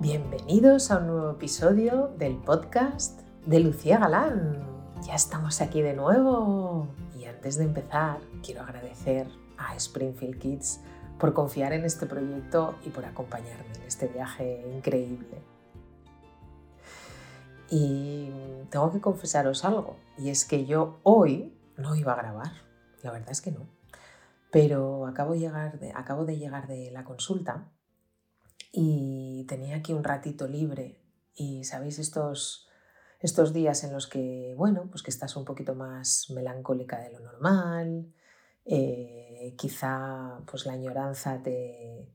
Bienvenidos a un nuevo episodio del podcast de Lucía Galán. Ya estamos aquí de nuevo. Y antes de empezar, quiero agradecer a Springfield Kids por confiar en este proyecto y por acompañarme en este viaje increíble. Y tengo que confesaros algo, y es que yo hoy no iba a grabar, la verdad es que no, pero acabo, llegar de, acabo de llegar de la consulta y tenía aquí un ratito libre y sabéis estos, estos días en los que, bueno, pues que estás un poquito más melancólica de lo normal, eh, quizá pues la añoranza te,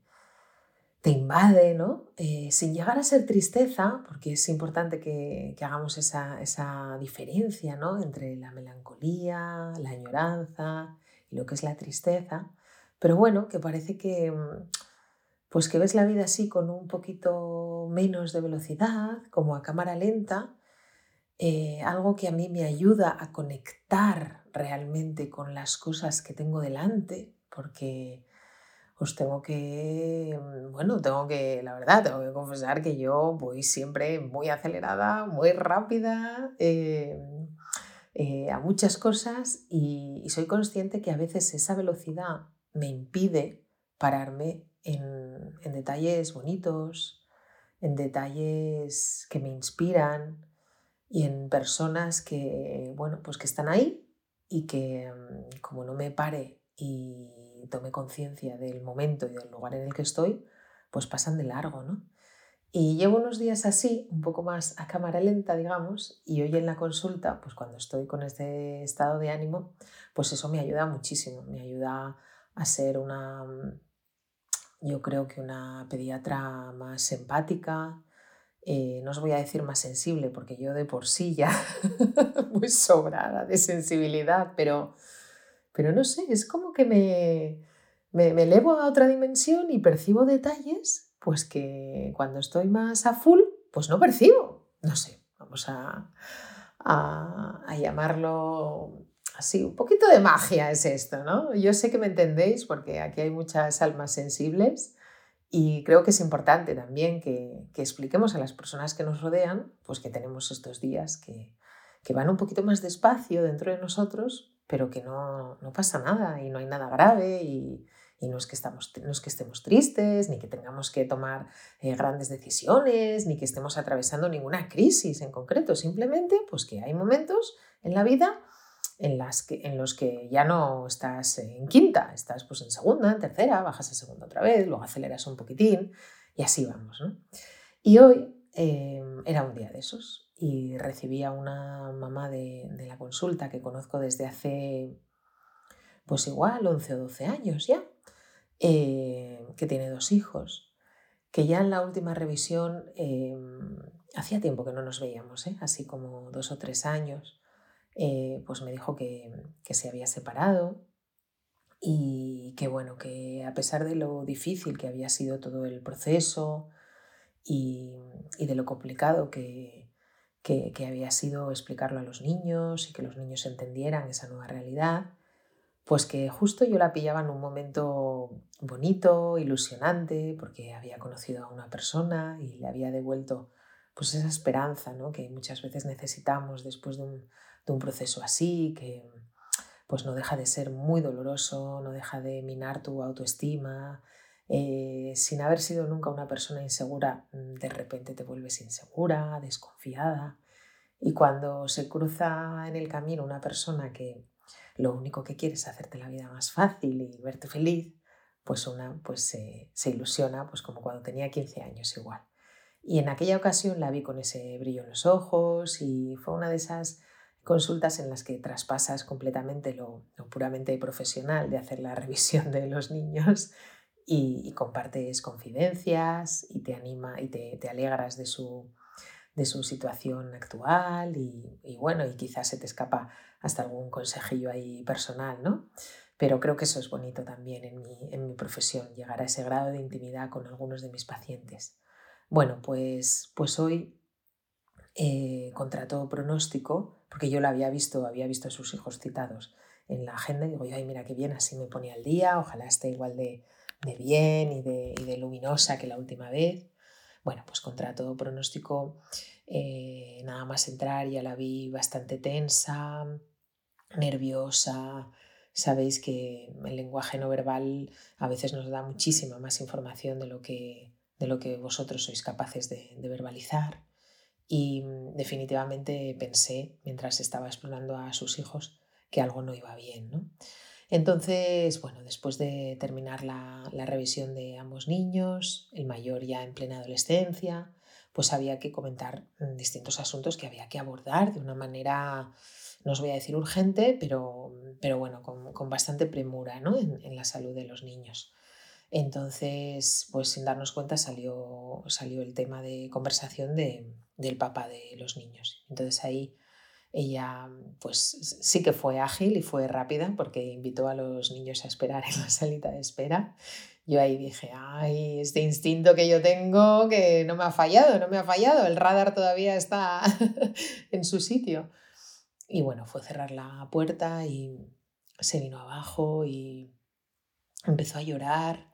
te invade, ¿no? Eh, sin llegar a ser tristeza, porque es importante que, que hagamos esa, esa, diferencia ¿no? entre la melancolía, la añoranza y lo que es la tristeza, pero bueno, que parece que mm, pues que ves la vida así con un poquito menos de velocidad, como a cámara lenta, eh, algo que a mí me ayuda a conectar realmente con las cosas que tengo delante, porque os tengo que, bueno, tengo que, la verdad, tengo que confesar que yo voy siempre muy acelerada, muy rápida eh, eh, a muchas cosas y soy consciente que a veces esa velocidad me impide pararme en, detalles bonitos, en detalles que me inspiran y en personas que, bueno, pues que están ahí y que mm, como no me pare y tome conciencia del momento y del lugar en el que estoy, pues pasan de largo, ¿no? Y llevo unos días así, un poco más a cámara lenta, digamos, y hoy en la consulta, pues cuando estoy con este estado de ánimo, pues eso me ayuda muchísimo, me ayuda a ser una, mm, yo creo que una pediatra más empática, eh, no os voy a decir más sensible, porque yo de por sí ya muy sobrada de sensibilidad, pero, pero no sé, es como que me, me, me, elevo a otra dimensión y percibo detalles, pues que cuando estoy más a full, pues no percibo. No sé, vamos a, a, a llamarlo así, un poquito de magia es esto, ¿no? Yo sé que me entendéis porque aquí hay muchas almas sensibles y creo que es importante también que, expliquemos a las personas que nos rodean, pues que tenemos estos días que, van un poquito más despacio dentro de nosotros, pero que no, pasa nada y no hay nada grave y, no, es que estamos, no es que estemos tristes, ni que tengamos que tomar eh, grandes decisiones, ni que estemos atravesando ninguna crisis en concreto, simplemente pues que hay momentos en la vida en, las que, en los que ya no estás en quinta, estás pues en segunda, en tercera, bajas a segunda otra vez, luego aceleras un poquitín y así vamos. Y hoy em, era un día de esos y recibí a una mamá de, la consulta que conozco desde hace pues igual 11 o 12 años ya, eh, que tiene dos hijos, que ya en la última revisión em, hacía tiempo que no nos veíamos, ¿eh? así como dos o tres años. Eh, pues me dijo que, se había separado y que bueno, que a pesar de lo difícil que había sido todo el proceso y, de lo complicado que, que, había sido explicarlo a los niños y que los niños entendieran esa nueva realidad, pues que justo yo la pillaba en un momento bonito, ilusionante, porque había conocido a una persona y le había devuelto pues esa esperanza ¿no? que muchas veces necesitamos después de un, de un proceso así, que pues no deja de ser muy doloroso, no deja de minar tu autoestima. Eh, sin haber sido nunca una persona insegura, de repente te vuelves insegura, desconfiada. Y cuando se cruza en el camino una persona que lo único que quiere es hacerte la vida más fácil y verte feliz, pues una pues se, se ilusiona pues como cuando tenía 15 años igual. Y en aquella ocasión la vi con ese brillo en los ojos y fue una de esas consultas en las que traspasas completamente lo, puramente profesional de hacer la revisión de los niños y, compartes confidencias y te anima y te, alegras de su, de su situación actual y, bueno, y quizás se te escapa hasta algún consejillo ahí personal, ¿no? Pero creo que eso es bonito también en mi, en mi profesión, llegar a ese grado de intimidad con algunos de mis pacientes. Bueno, pues, pues hoy, eh, contra todo pronóstico, porque yo la había visto, había visto a sus hijos citados en la agenda y digo, ay, mira qué bien, así me ponía al día, ojalá esté igual de, bien y de, luminosa que la última vez. Bueno, pues contra todo pronóstico, eh, nada más entrar ya la vi bastante tensa, nerviosa. Sabéis que el lenguaje no verbal a veces nos da muchísima más información de lo que, de lo que vosotros sois capaces de, de verbalizar. Y mm, definitivamente pensé, mientras estaba explorando a sus hijos, que algo no iba bien. ¿no? Entonces, bueno, después de terminar la, la, revisión de ambos niños, el mayor ya en plena adolescencia, pues había que comentar mm, distintos asuntos que había que abordar de una manera, no os voy a decir urgente, pero, pero bueno, con, con bastante premura ¿no? en, en, la salud de los niños. Entonces, pues sin darnos cuenta salió, salió el tema de conversación de, del papá de los niños. Entonces ahí ella pues sí que fue ágil y fue rápida porque invitó a los niños a esperar en la salita de espera. Yo ahí dije, ay, este instinto que yo tengo que no me ha fallado, no me ha fallado, el radar todavía está en su sitio. Y bueno, fue cerrar la puerta y se vino abajo y empezó a llorar.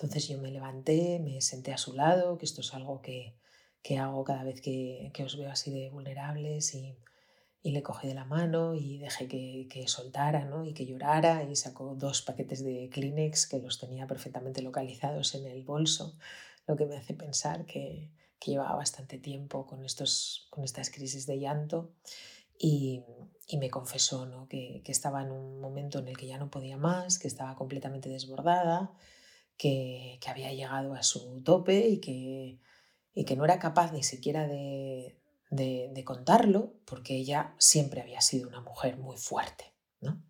Entonces yo me levanté, me senté a su lado, que esto es algo que, que hago cada vez que, que os veo así de vulnerables y y le cogí de la mano y dejé que, que soltara ¿no? y que llorara y sacó dos paquetes de Kleenex que los tenía perfectamente localizados en el bolso, lo que me hace pensar que, que llevaba bastante tiempo con, estos, con estas crisis de llanto y, y me confesó ¿no? que, que, estaba en un momento en el que ya no podía más, que estaba completamente desbordada, que, había llegado a su tope y que, y que no era capaz ni siquiera de, de, contarlo, porque ella siempre había sido una mujer muy fuerte, ¿no?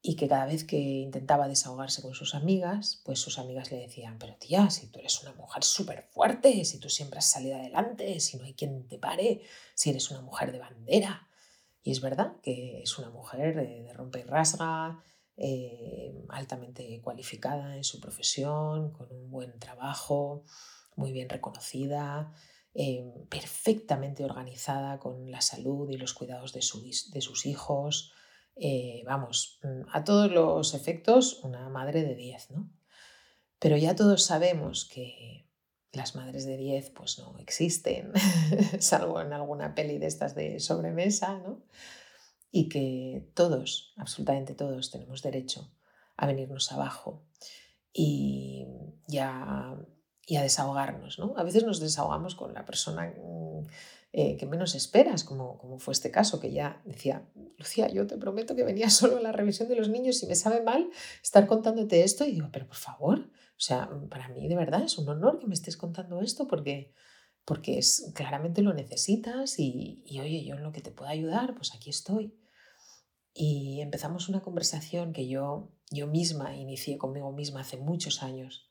Y que cada vez que intentaba desahogarse con sus amigas, pues sus amigas le decían, pero tía, si tú eres una mujer súper fuerte, si tú siempre has salido adelante, si no hay quien te pare, si eres una mujer de bandera. Y es verdad que es una mujer de, rompe y rasga, eh, altamente cualificada en su profesión, con un buen trabajo, muy bien reconocida, Em, perfectamente organizada con la salud y los cuidados de, de sus hijos. Eh, vamos, mm, a todos los efectos, una madre de 10, ¿no? Pero ya todos sabemos que las madres de 10 pues no existen, salvo en alguna peli de estas de sobremesa, ¿no? Y que todos, absolutamente todos, tenemos derecho a venirnos abajo y ya y a desahogarnos. ¿no? A veces nos desahogamos con la persona mm, eh, que menos esperas, como, como fue este caso, que ya decía, Lucía, yo te prometo que venía solo a la revisión de los niños y me sabe mal estar contándote esto. Y digo, pero por favor, o sea, para mí de verdad es un honor que me estés contando esto porque, porque es, claramente lo necesitas y, y oye, yo en lo que te pueda ayudar, pues aquí estoy. Y empezamos una conversación que yo, yo misma inicié conmigo misma hace muchos años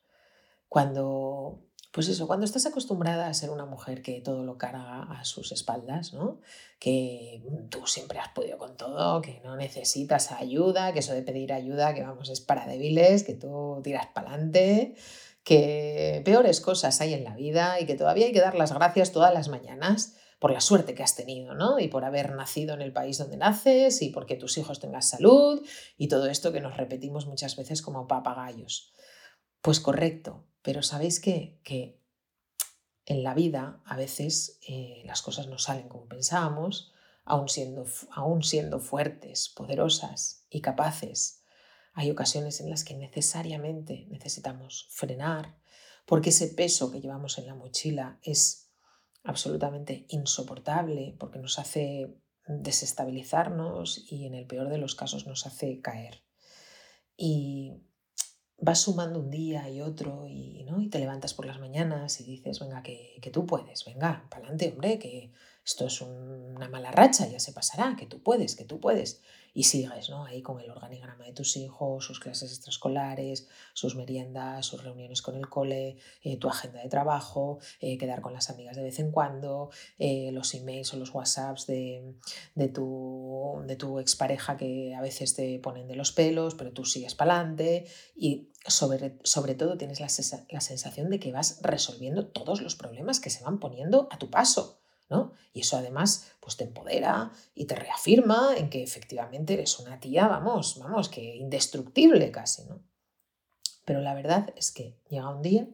cuando, pues eso, cuando estás acostumbrada a ser una mujer que todo lo carga a sus espaldas, ¿no? Que tú siempre has podido con todo, que no necesitas ayuda, que eso de pedir ayuda, que vamos, es para débiles, que tú tiras para adelante, que peores cosas hay en la vida y que todavía hay que dar las gracias todas las mañanas por la suerte que has tenido, ¿no? Y por haber nacido en el país donde naces y porque tus hijos tengan salud y todo esto que nos repetimos muchas veces como papagayos. Pues correcto, pero ¿sabéis qué? Que en la vida a veces eh, las cosas no salen como pensábamos, aún siendo, aún siendo fuertes, poderosas y capaces. Hay ocasiones en las que necesariamente necesitamos frenar porque ese peso que llevamos en la mochila es absolutamente insoportable porque nos hace desestabilizarnos y en el peor de los casos nos hace caer. Y vas sumando un día y otro y, ¿no? y te levantas por las mañanas y dices, venga, que, que tú puedes, venga, para adelante, hombre, que esto es una mala racha, ya se pasará, que tú puedes, que tú puedes y sigues ¿no? ahí con el organigrama de tus hijos, sus clases extraescolares, sus meriendas, sus reuniones con el cole, eh, tu agenda de trabajo, eh, quedar con las amigas de vez en cuando, eh, los emails o los WhatsApps de, de, tu, de tu expareja que a veces te ponen de los pelos, pero tú sigues para adelante y sobre, sobre todo tienes la, la sensación de que vas resolviendo todos los problemas que se van poniendo a tu paso. Y eso además pues te empodera y te reafirma en que efectivamente eres una tía, vamos, vamos, que indestructible casi, ¿no? Pero la verdad es que llega un día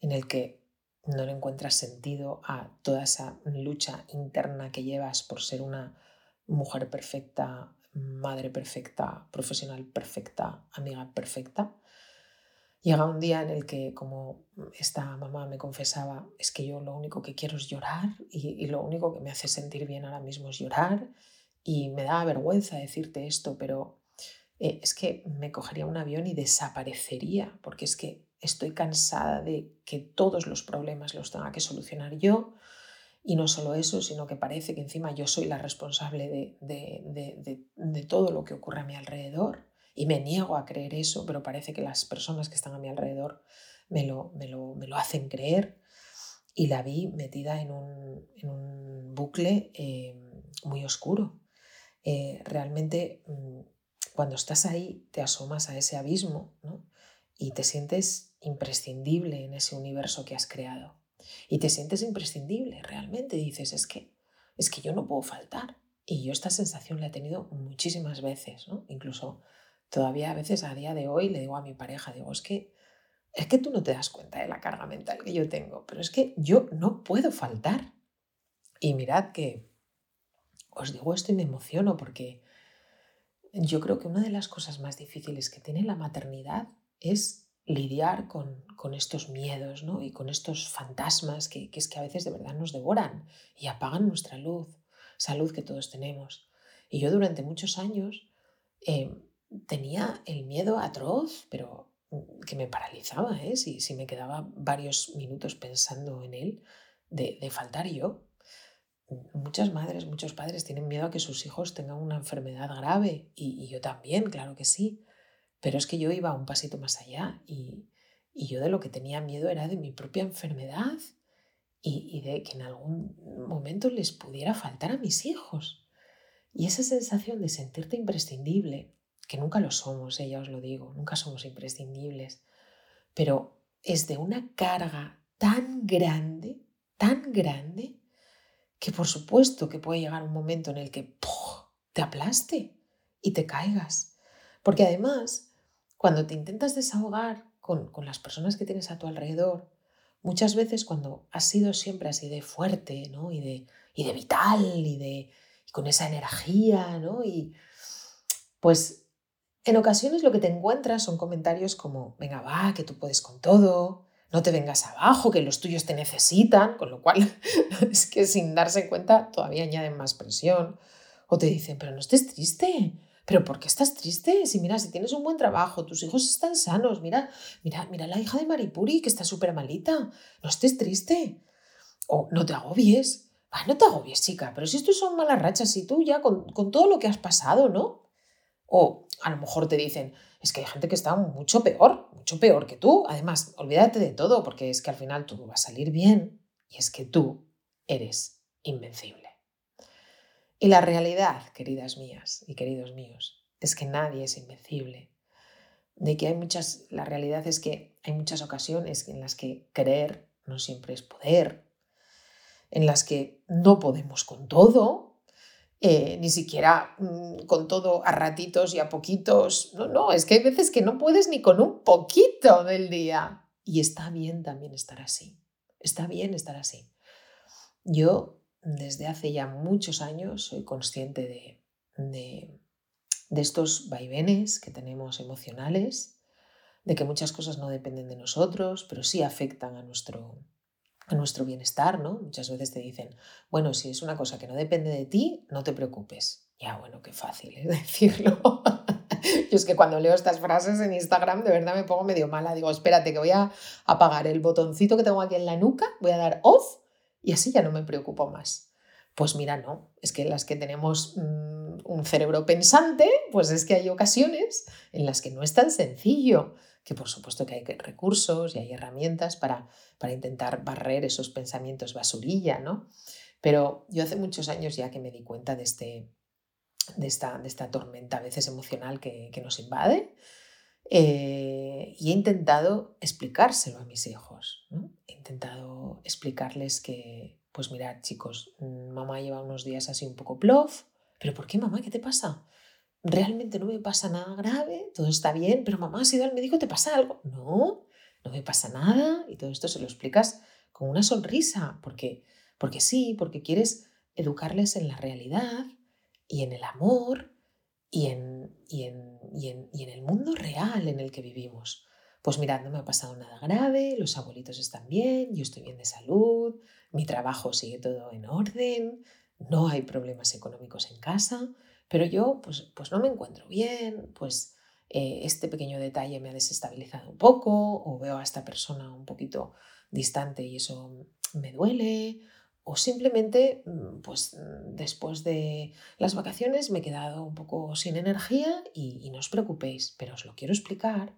en el que no le encuentras sentido a toda esa lucha interna que llevas por ser una mujer perfecta, madre perfecta, profesional perfecta, amiga perfecta. Llega un día en el que, como esta mamá me confesaba, es que yo lo único que quiero es llorar y, lo único que me hace sentir bien ahora mismo es llorar y me da vergüenza decirte esto, pero eh, es que me cogería un avión y desaparecería, porque es que estoy cansada de que todos los problemas los tenga que solucionar yo. Y no solo eso, sino que parece que encima yo soy la responsable de, de, todo lo que ocurre a mi alrededor. Y me niego a creer eso, pero parece que las personas que están a mi alrededor me lo, me lo, me lo hacen creer. Y la vi metida en un, en un bucle eh, muy oscuro. Eh, realmente, mm, cuando estás ahí, te asomas a ese abismo ¿no? y te sientes imprescindible en ese universo que has creado. Y te sientes imprescindible, realmente dices, es que, es que yo no puedo faltar. Y yo esta sensación la he tenido muchísimas veces, ¿no? Incluso todavía a veces a día de hoy le digo a mi pareja, digo, es que, es que tú no te das cuenta de la carga mental que yo tengo, pero es que yo no puedo faltar. Y mirad que os digo esto y me emociono porque yo creo que una de las cosas más difíciles que tiene la maternidad es lidiar con, estos miedos ¿no? y con estos fantasmas que, es que a veces de verdad nos devoran y apagan nuestra luz, esa luz que todos tenemos. Y yo durante muchos años eh, tenía el miedo atroz, pero mm, que me paralizaba, ¿eh? si, si me quedaba varios minutos pensando en él, de, de faltar yo. Muchas madres, muchos padres tienen miedo a que sus hijos tengan una enfermedad grave y, y yo también, claro que sí. Pero es que yo iba un pasito más allá y, yo de lo que tenía miedo era de mi propia enfermedad y, de que en algún momento les pudiera faltar a mis hijos. Y esa sensación de sentirte imprescindible, que nunca lo somos, eh, ya os lo digo, nunca somos imprescindibles, pero es de una carga tan grande, tan grande, que por supuesto que puede llegar un momento en el que te aplaste y te caigas. Porque además cuando te intentas desahogar con, las personas que tienes a tu alrededor, muchas veces cuando has sido siempre así de fuerte ¿no? y, de, y de vital y, de, con esa energía, ¿no? y pues en ocasiones lo que te encuentras son comentarios como, venga, va, que tú puedes con todo, no te vengas abajo, que los tuyos te necesitan, con lo cual es que sin darse cuenta todavía añaden más presión. O te dicen, pero no estés triste, pero ¿por qué estás triste? Si mira, si tienes un buen trabajo, tus hijos están sanos, mira, mira, mira la hija de Maripuri que está súper malita, no estés triste. O no te agobies. Ah, no te agobies, chica, pero si esto son malas rachas y tú ya con, con todo lo que has pasado, ¿no? O a lo mejor te dicen, es que hay gente que está mucho peor, mucho peor que tú. Además, olvídate de todo, porque es que al final tú vas a salir bien y es que tú eres invencible. Y la realidad, queridas mías y queridos míos, es que nadie es invencible. De que hay muchas, la realidad es que hay muchas ocasiones en las que creer no siempre es poder, en las que no podemos con todo, eh, ni siquiera mm, con todo a ratitos y a poquitos. No, no, es que hay veces que no puedes ni con un poquito del día. Y está bien también estar así. Está bien estar así. Yo desde hace ya muchos años soy consciente de, de, estos vaivenes que tenemos emocionales, de que muchas cosas no dependen de nosotros, pero sí afectan a nuestro, a nuestro bienestar, ¿no? Muchas veces te dicen, bueno, si es una cosa que no depende de ti, no te preocupes. Ya, bueno, qué fácil es decirlo. Yo es que cuando leo estas frases en Instagram de verdad me pongo medio mala. Digo, espérate que voy a apagar el botoncito que tengo aquí en la nuca, voy a dar off y así ya no me preocupo más. Pues mira, no, es que las que tenemos mm, un cerebro pensante, pues es que hay ocasiones en las que no es tan sencillo, que por supuesto que hay recursos y hay herramientas para, para intentar barrer esos pensamientos basurilla, ¿no? Pero yo hace muchos años ya que me di cuenta de, este, de, esta, de esta tormenta a veces emocional que, nos invade eh, y he intentado explicárselo a mis hijos, ¿no? intentado explicarles que, pues mirad chicos, mm, mamá lleva unos días así un poco plof, pero ¿por qué mamá? ¿Qué te pasa? Realmente no me pasa nada grave, todo está bien, pero mamá, has ido al médico, ¿te pasa algo? No, no me pasa nada y todo esto se lo explicas con una sonrisa, porque, porque sí, porque quieres educarles en la realidad y en el amor y en, y en, y en, y en el mundo real en el que vivimos. Pues mirad, no me ha pasado nada grave, los abuelitos están bien, yo estoy bien de salud, mi trabajo sigue todo en orden, no hay problemas económicos en casa, pero yo pues, pues no me encuentro bien, pues eh, este pequeño detalle me ha desestabilizado un poco o veo a esta persona un poquito distante y eso me duele o simplemente mm, pues después de las vacaciones me he quedado un poco sin energía y, y no os preocupéis, pero os lo quiero explicar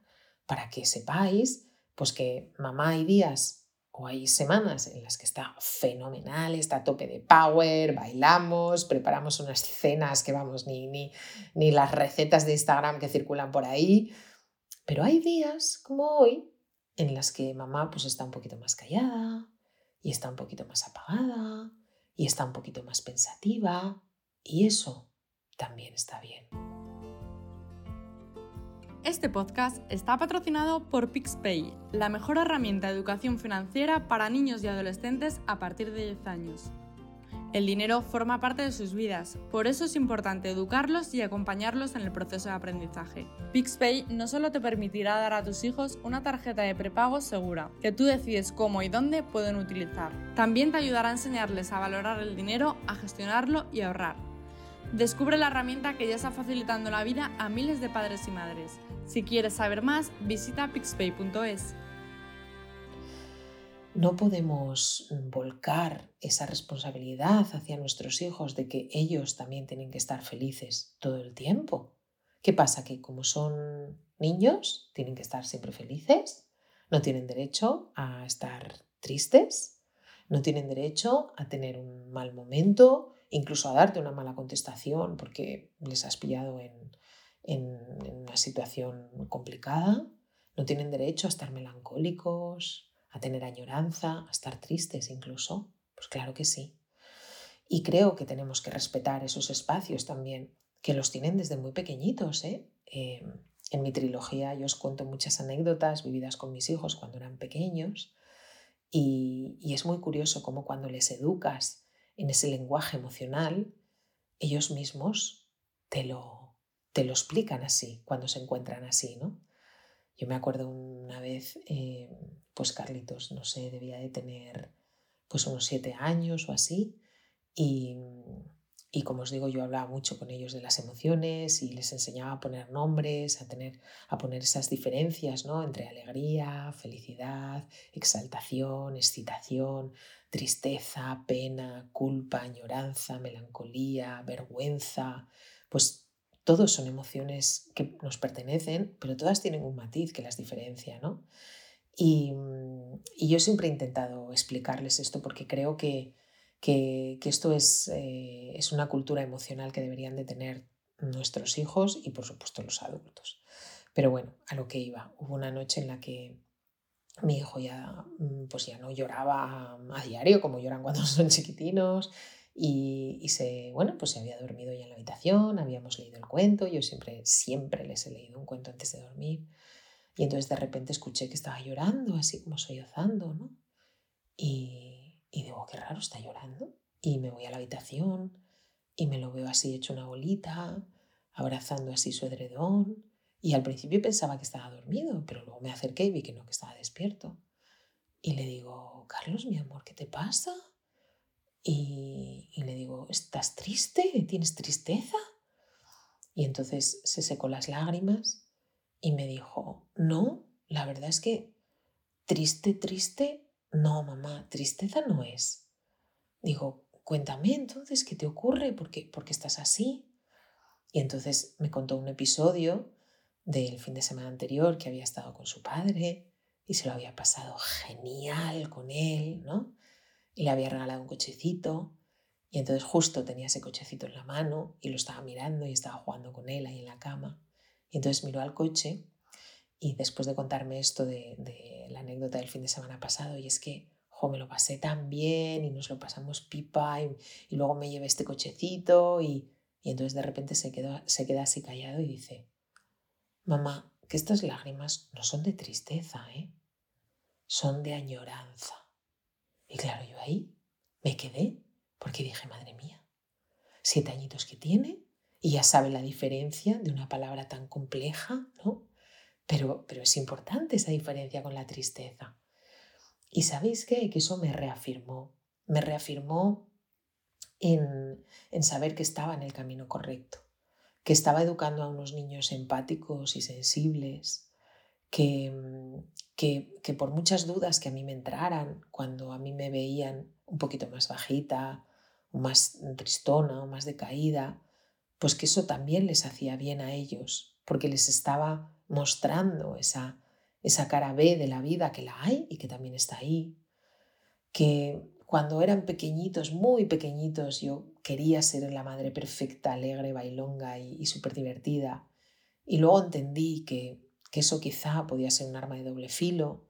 para que sepáis pues que mamá hay días o hay semanas en las que está fenomenal, está a tope de power, bailamos, preparamos unas cenas que vamos, ni, ni, ni las recetas de Instagram que circulan por ahí. Pero hay días como hoy en las que mamá pues está un poquito más callada y está un poquito más apagada y está un poquito más pensativa y eso también está bien. Este podcast está patrocinado por PixPay, la mejor herramienta de educación financiera para niños y adolescentes a partir de 10 años. El dinero forma parte de sus vidas, por eso es importante educarlos y acompañarlos en el proceso de aprendizaje. PixPay no solo te permitirá dar a tus hijos una tarjeta de prepago segura, que tú decides cómo y dónde pueden utilizar. También te ayudará a enseñarles a valorar el dinero, a gestionarlo y a ahorrar Descubre la herramienta que ya está facilitando la vida a miles de padres y madres. Si quieres saber más, visita pixpay.es. No podemos volcar esa responsabilidad hacia nuestros hijos de que ellos también tienen que estar felices todo el tiempo. ¿Qué pasa? Que como son niños, tienen que estar siempre felices, no tienen derecho a estar tristes, no tienen derecho a tener un mal momento, incluso a darte una mala contestación porque les has pillado en, una situación complicada. No tienen derecho a estar melancólicos, a tener añoranza, a estar tristes incluso. Pues claro que sí. Y creo que tenemos que respetar esos espacios también, que los tienen desde muy pequeñitos. ¿eh? Em, en mi trilogía yo os cuento muchas anécdotas vividas con mis hijos cuando eran pequeños y es muy curioso cómo cuando les educas en ese lenguaje emocional, ellos mismos te lo, te lo explican así, cuando se encuentran así, ¿no? Yo me acuerdo una vez, eh, pues Carlitos, no sé, debía de tener pues unos siete años o así, y, y como os digo, yo hablaba mucho con ellos de las emociones y les enseñaba a poner nombres, a, tener, a poner esas diferencias ¿no? entre alegría, felicidad, exaltación, excitación, tristeza, pena, culpa, añoranza, melancolía, vergüenza, pues todos son emociones que nos pertenecen, pero todas tienen un matiz que las diferencia, ¿no? Y, yo siempre he intentado explicarles esto porque creo que, que, esto es, eh, es una cultura emocional que deberían de tener nuestros hijos y por supuesto los adultos. Pero bueno, a lo que iba. Hubo una noche en la que mi hijo ya, mm, pues ya no lloraba a diario como lloran cuando son chiquitinos y, se, bueno, pues se había dormido ya en la habitación, habíamos leído el cuento, yo siempre, siempre les he leído un cuento antes de dormir y entonces de repente escuché que estaba llorando, así como sollozando, ¿no? Y, y digo, qué raro, está llorando. Y me voy a la habitación y me lo veo así hecho una bolita, abrazando así su edredón y al principio pensaba que estaba dormido, pero luego me acerqué y vi que no, que estaba despierto. Y le digo, Carlos, mi amor, ¿qué te pasa? Y, le digo, ¿estás triste? ¿Tienes tristeza? Y entonces se secó las lágrimas y me dijo, no, la verdad es que triste, triste, no, mamá, tristeza no es. Digo, cuéntame entonces, ¿qué te ocurre? ¿Por qué, ¿Por qué estás así? Y entonces me contó un episodio del fin de semana anterior que había estado con su padre y se lo había pasado genial con él, ¿no? Y le había regalado un cochecito y entonces justo tenía ese cochecito en la mano y lo estaba mirando y estaba jugando con él ahí en la cama. Y entonces miró al coche y después de contarme esto de, la anécdota del fin de semana pasado, y es que, jo, me lo pasé tan bien y nos lo pasamos pipa y, luego me llevé este cochecito y, y entonces de repente se, quedó, se queda así callado y dice, Mamá, que estas lágrimas no son de tristeza, ¿eh? Son de añoranza. ahí, me quedé, porque dije, madre mía, siete añitos que tiene y ya sabe la diferencia de una palabra tan compleja, ¿no? Pero, pero es importante esa diferencia con la tristeza. Y sabéis qué? Que eso me reafirmó, me reafirmó en, en saber que estaba en el camino correcto, que estaba educando a unos niños empáticos y sensibles, que, que, que, por muchas dudas que a mí me entraran cuando a mí me veían un poquito más bajita, más tristona o más decaída, pues que eso también les hacía bien a ellos, porque les estaba mostrando esa, esa cara B de la vida que la hay y que también está ahí, que cuando eran pequeñitos, muy pequeñitos, yo quería ser la madre perfecta, alegre, bailonga y, súper divertida. Y luego entendí que, que eso quizá podía ser un arma de doble filo,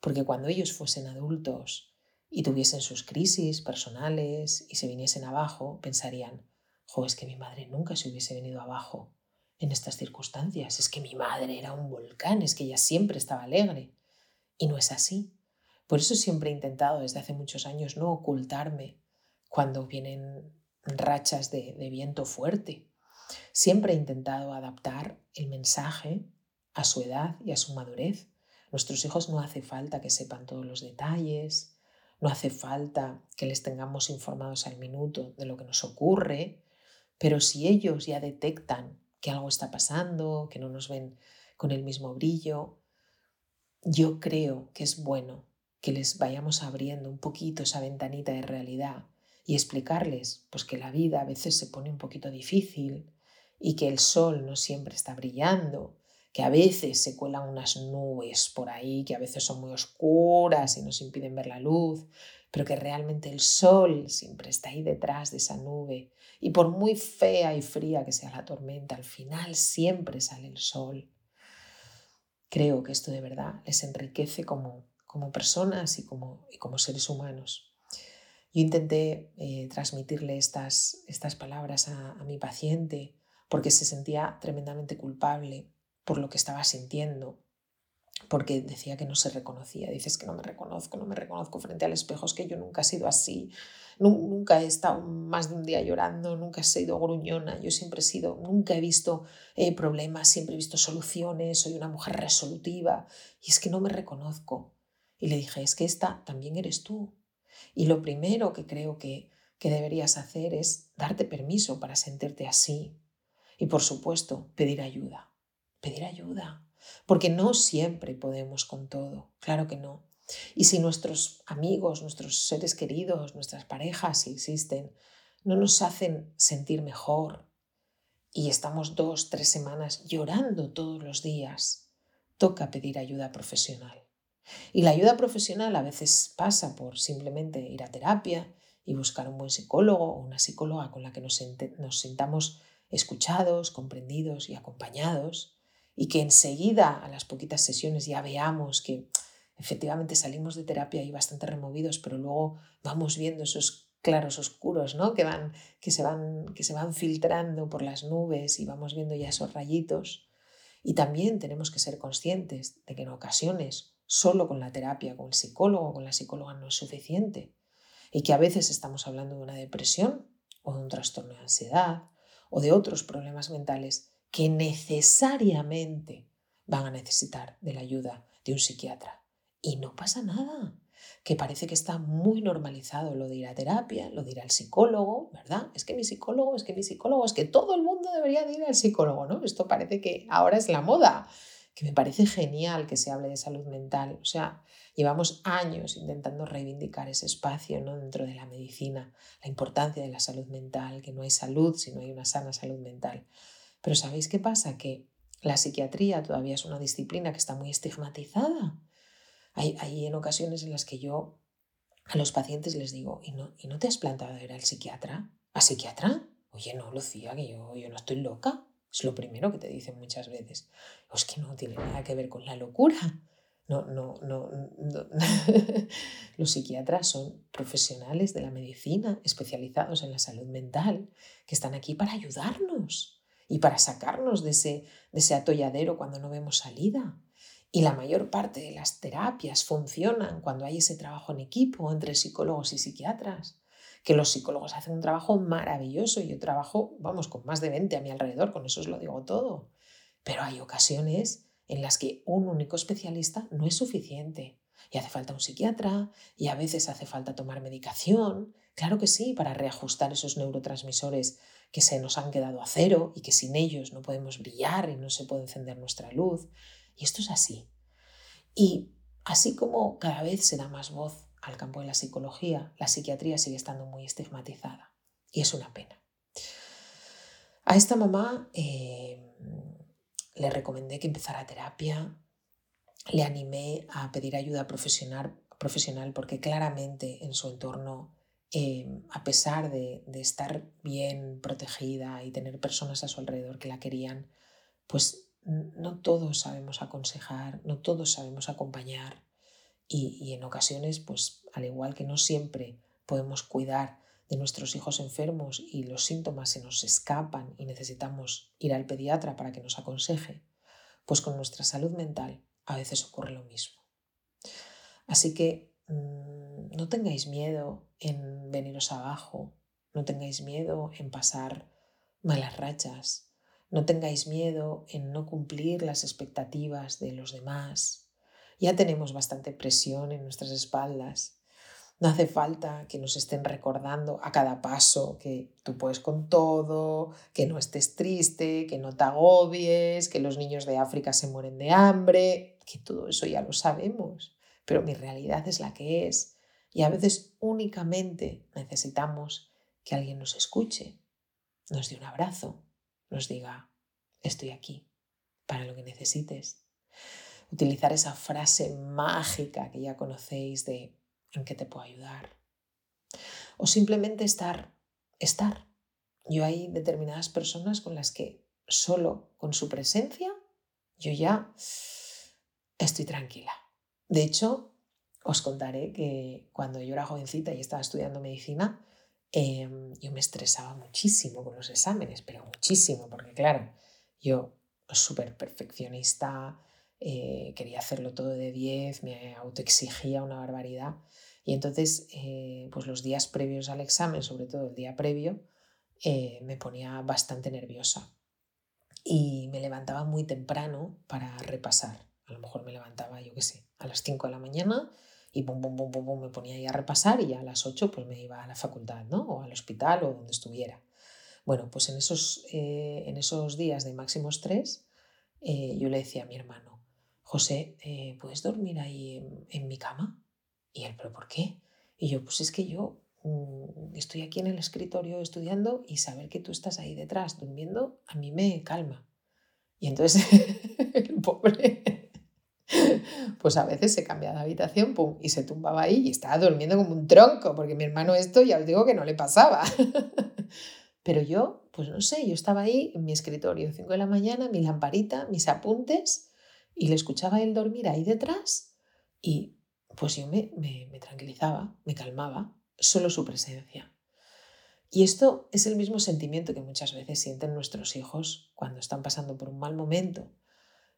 porque cuando ellos fuesen adultos y tuviesen sus crisis personales y se viniesen abajo, pensarían, jo, es que mi madre nunca se hubiese venido abajo en estas circunstancias, es que mi madre era un volcán, es que ella siempre estaba alegre. Y no es así. Por eso siempre he intentado desde hace muchos años no ocultarme cuando vienen rachas de, viento fuerte. Siempre he intentado adaptar el mensaje a su edad y a su madurez. Nuestros hijos no hace falta que sepan todos los detalles, no hace falta que les tengamos informados al minuto de lo que nos ocurre, pero si ellos ya detectan que algo está pasando, que no nos ven con el mismo brillo, yo creo que es bueno que les vayamos abriendo un poquito esa ventanita de realidad y explicarles pues que la vida a veces se pone un poquito difícil y que el sol no siempre está brillando, que a veces se cuelan unas nubes por ahí, que a veces son muy oscuras y nos impiden ver la luz, pero que realmente el sol siempre está ahí detrás de esa nube. Y por muy fea y fría que sea la tormenta, al final siempre sale el sol. Creo que esto de verdad les enriquece como, como personas y como, y como seres humanos. Yo intenté eh, transmitirle estas, estas palabras a, a mi paciente porque se sentía tremendamente culpable por lo que estaba sintiendo, porque decía que no se reconocía. Dices que no me reconozco, no me reconozco frente al espejo, es que yo nunca he sido así, nunca he estado más de un día llorando, nunca he sido gruñona, yo siempre he sido, nunca he visto eh, problemas, siempre he visto soluciones, soy una mujer resolutiva y es que no me reconozco. Y le dije, es que esta también eres tú. Y lo primero que creo que, que deberías hacer es darte permiso para sentirte así. Y por supuesto, pedir ayuda. Pedir ayuda porque no siempre podemos con todo, claro que no. Y si nuestros amigos, nuestros seres queridos, nuestras parejas, si existen, no nos hacen sentir mejor y estamos dos, tres semanas llorando todos los días, toca pedir ayuda profesional. Y la ayuda profesional a veces pasa por simplemente ir a terapia y buscar un buen psicólogo o una psicóloga con la que nos, nos sintamos escuchados, comprendidos y acompañados y que enseguida a las poquitas sesiones ya veamos que efectivamente salimos de terapia y bastante removidos, pero luego vamos viendo esos claros oscuros, ¿no? Que van que se van que se van filtrando por las nubes y vamos viendo ya esos rayitos. Y también tenemos que ser conscientes de que en ocasiones solo con la terapia, con el psicólogo con la psicóloga no es suficiente y que a veces estamos hablando de una depresión o de un trastorno de ansiedad o de otros problemas mentales que necesariamente van a necesitar de la ayuda de un psiquiatra. Y no pasa nada, que parece que está muy normalizado lo de ir a terapia, lo de ir al psicólogo, ¿verdad? Es que mi psicólogo, es que mi psicólogo, es que todo el mundo debería de ir al psicólogo, ¿no? Esto parece que ahora es la moda, que me parece genial que se hable de salud mental. O sea, llevamos años intentando reivindicar ese espacio ¿no? dentro de la medicina, la importancia de la salud mental, que no hay salud si no hay una sana salud mental. Pero ¿sabéis qué pasa? Que la psiquiatría todavía es una disciplina que está muy estigmatizada. Hay, hay en ocasiones en las que yo a los pacientes les digo, ¿y no, ¿y no te has plantado ir al psiquiatra? ¿A psiquiatra? Oye, no, Lucía, que yo, yo no estoy loca. Es lo primero que te dicen muchas veces. Es que no tiene nada que ver con la locura. No, no, no, no. Los psiquiatras son profesionales de la medicina, especializados en la salud mental, que están aquí para ayudarnos y para sacarnos de ese, de ese atolladero cuando no vemos salida. Y la mayor parte de las terapias funcionan cuando hay ese trabajo en equipo entre psicólogos y psiquiatras, que los psicólogos hacen un trabajo maravilloso yo trabajo, vamos, con más de 20 a mi alrededor, con eso os lo digo todo. Pero hay ocasiones en las que un único especialista no es suficiente y hace falta un psiquiatra y a veces hace falta tomar medicación, claro que sí, para reajustar esos neurotransmisores que se nos han quedado a cero y que sin ellos no podemos brillar y no se puede encender nuestra luz. Y esto es así. Y así como cada vez se da más voz al campo de la psicología, la psiquiatría sigue estando muy estigmatizada. Y es una pena. A esta mamá eh, le recomendé que empezara terapia, le animé a pedir ayuda profesional, profesional porque claramente en su entorno, eh, a pesar de, estar bien protegida y tener personas a su alrededor que la querían, pues no todos sabemos aconsejar, no todos sabemos acompañar y en ocasiones, pues al igual que no siempre podemos cuidar de nuestros hijos enfermos y los síntomas se nos escapan y necesitamos ir al pediatra para que nos aconseje, pues con nuestra salud mental a veces ocurre lo mismo. Así que mmm, no tengáis miedo en veniros abajo, no tengáis miedo en pasar malas rachas, no tengáis miedo en no cumplir las expectativas de los demás. Ya tenemos bastante presión en nuestras espaldas. No hace falta que nos estén recordando a cada paso que tú puedes con todo, que no estés triste, que no te agobies, que los niños de África se mueren de hambre, que todo eso ya lo sabemos, pero mi realidad es la que es. Y a veces únicamente necesitamos que alguien nos escuche, nos dé un abrazo, nos diga, estoy aquí para lo que necesites. Utilizar esa frase mágica que ya conocéis de en qué te puedo ayudar. O simplemente estar, estar. Yo hay determinadas personas con las que solo con su presencia yo ya estoy tranquila. De hecho, os contaré que cuando yo era jovencita y estaba estudiando medicina, Em, yo me estresaba muchísimo con los exámenes, pero muchísimo, porque claro, yo súper perfeccionista, eh, quería hacerlo todo de 10, me autoexigía una barbaridad. Y entonces, eh, pues los días previos al examen, sobre todo el día previo, eh, me ponía bastante nerviosa. Y me levantaba muy temprano para repasar. A lo mejor me levantaba, yo qué sé, a las 5 de la mañana y pum, pum, pum, pum, me ponía ahí a repasar y a las 8 pues me iba a la facultad, ¿no? O al hospital o donde estuviera. Bueno, pues en esos, eh, en esos días de máximo estrés eh, yo le decía a mi hermano, José, eh, ¿puedes dormir ahí en, en, mi cama? Y él, ¿pero por qué? Y yo, pues es que yo mm, estoy aquí en el escritorio estudiando y saber que tú estás ahí detrás durmiendo a mí me calma. Y entonces el pobre pues a veces se cambiaba de habitación pum, y se tumbaba ahí y estaba durmiendo como un tronco, porque mi hermano esto ya os digo que no le pasaba. Pero yo, pues no sé, yo estaba ahí en mi escritorio, 5 de la mañana, mi lamparita, mis apuntes, y le escuchaba él dormir ahí detrás, y pues yo me, me, me tranquilizaba, me calmaba, solo su presencia. Y esto es el mismo sentimiento que muchas veces sienten nuestros hijos cuando están pasando por un mal momento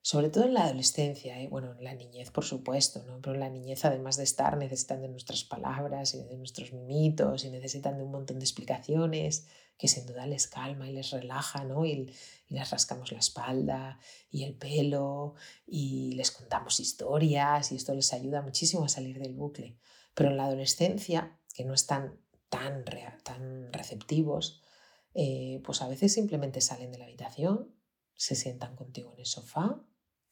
sobre todo en la adolescencia, ¿eh? bueno, en la niñez por supuesto, ¿no? pero en la niñez además de estar necesitan de nuestras palabras y de nuestros mimitos y necesitan de un montón de explicaciones que sin duda les calma y les relaja, ¿no? y, y les rascamos la espalda y el pelo y les contamos historias y esto les ayuda muchísimo a salir del bucle. Pero en la adolescencia, que no están tan, tan receptivos, eh, pues a veces simplemente salen de la habitación, se sientan contigo en el sofá,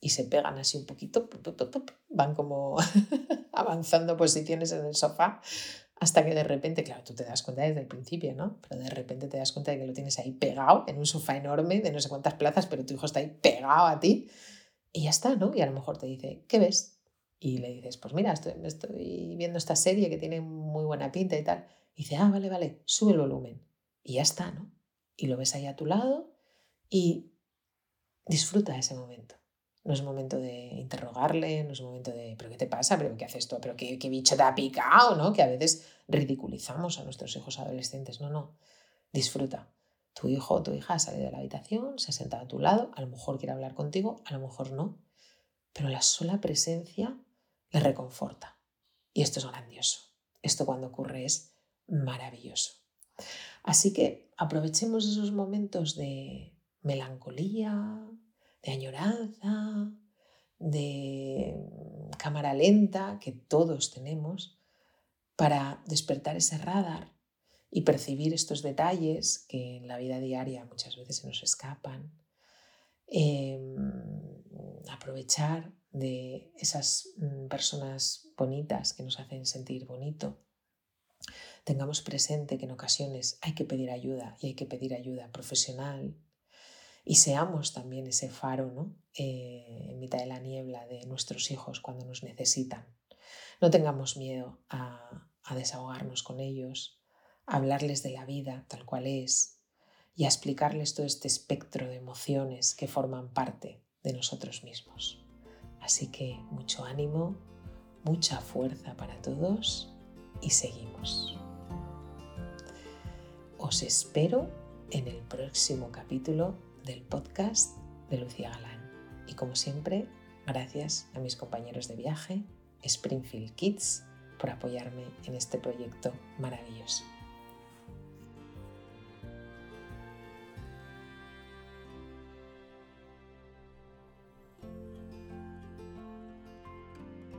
y se pegan así un poquito, van como avanzando posiciones en el sofá hasta que de repente, claro, tú te das cuenta desde el principio, ¿no? Pero de repente te das cuenta de que lo tienes ahí pegado en un sofá enorme de no sé cuántas plazas, pero tu hijo está ahí pegado a ti y ya está, ¿no? Y a lo mejor te dice, ¿qué ves? Y le dices, pues mira, estoy, estoy viendo esta serie que tiene muy buena pinta y tal. Y dice, ah, vale, vale, sube el volumen. Y ya está, ¿no? Y lo ves ahí a tu lado y disfruta ese momento. No es momento de interrogarle, no es momento de, ¿pero qué te pasa? ¿Pero qué haces tú? ¿Pero qué, qué bicho te ha picado? ¿no? Que a veces ridiculizamos a nuestros hijos adolescentes. No, no. Disfruta. Tu hijo o tu hija sale de la habitación, se ha sentado a tu lado, a lo mejor quiere hablar contigo, a lo mejor no. pero la sola presencia le reconforta. Y esto es grandioso. Esto cuando ocurre es maravilloso. Así que aprovechemos esos momentos de melancolía, de añoranza, de cámara lenta que todos tenemos para despertar ese radar y percibir estos detalles que en la vida diaria muchas veces se nos escapan. Em, aprovechar de esas mm, personas bonitas que nos hacen sentir bonito. Tengamos presente que en ocasiones hay que pedir ayuda y hay que pedir ayuda profesional, y seamos también ese faro ¿no? Eh, en mitad de la niebla de nuestros hijos cuando nos necesitan. No tengamos miedo a, a desahogarnos con ellos, a hablarles de la vida tal cual es y a explicarles todo este espectro de emociones que forman parte de nosotros mismos. Así que mucho ánimo, mucha fuerza para todos y seguimos. Os espero en el próximo capítulo del podcast de Lucía Galán. Y como siempre, gracias a mis compañeros de viaje, Springfield Kids, por apoyarme en este proyecto maravilloso.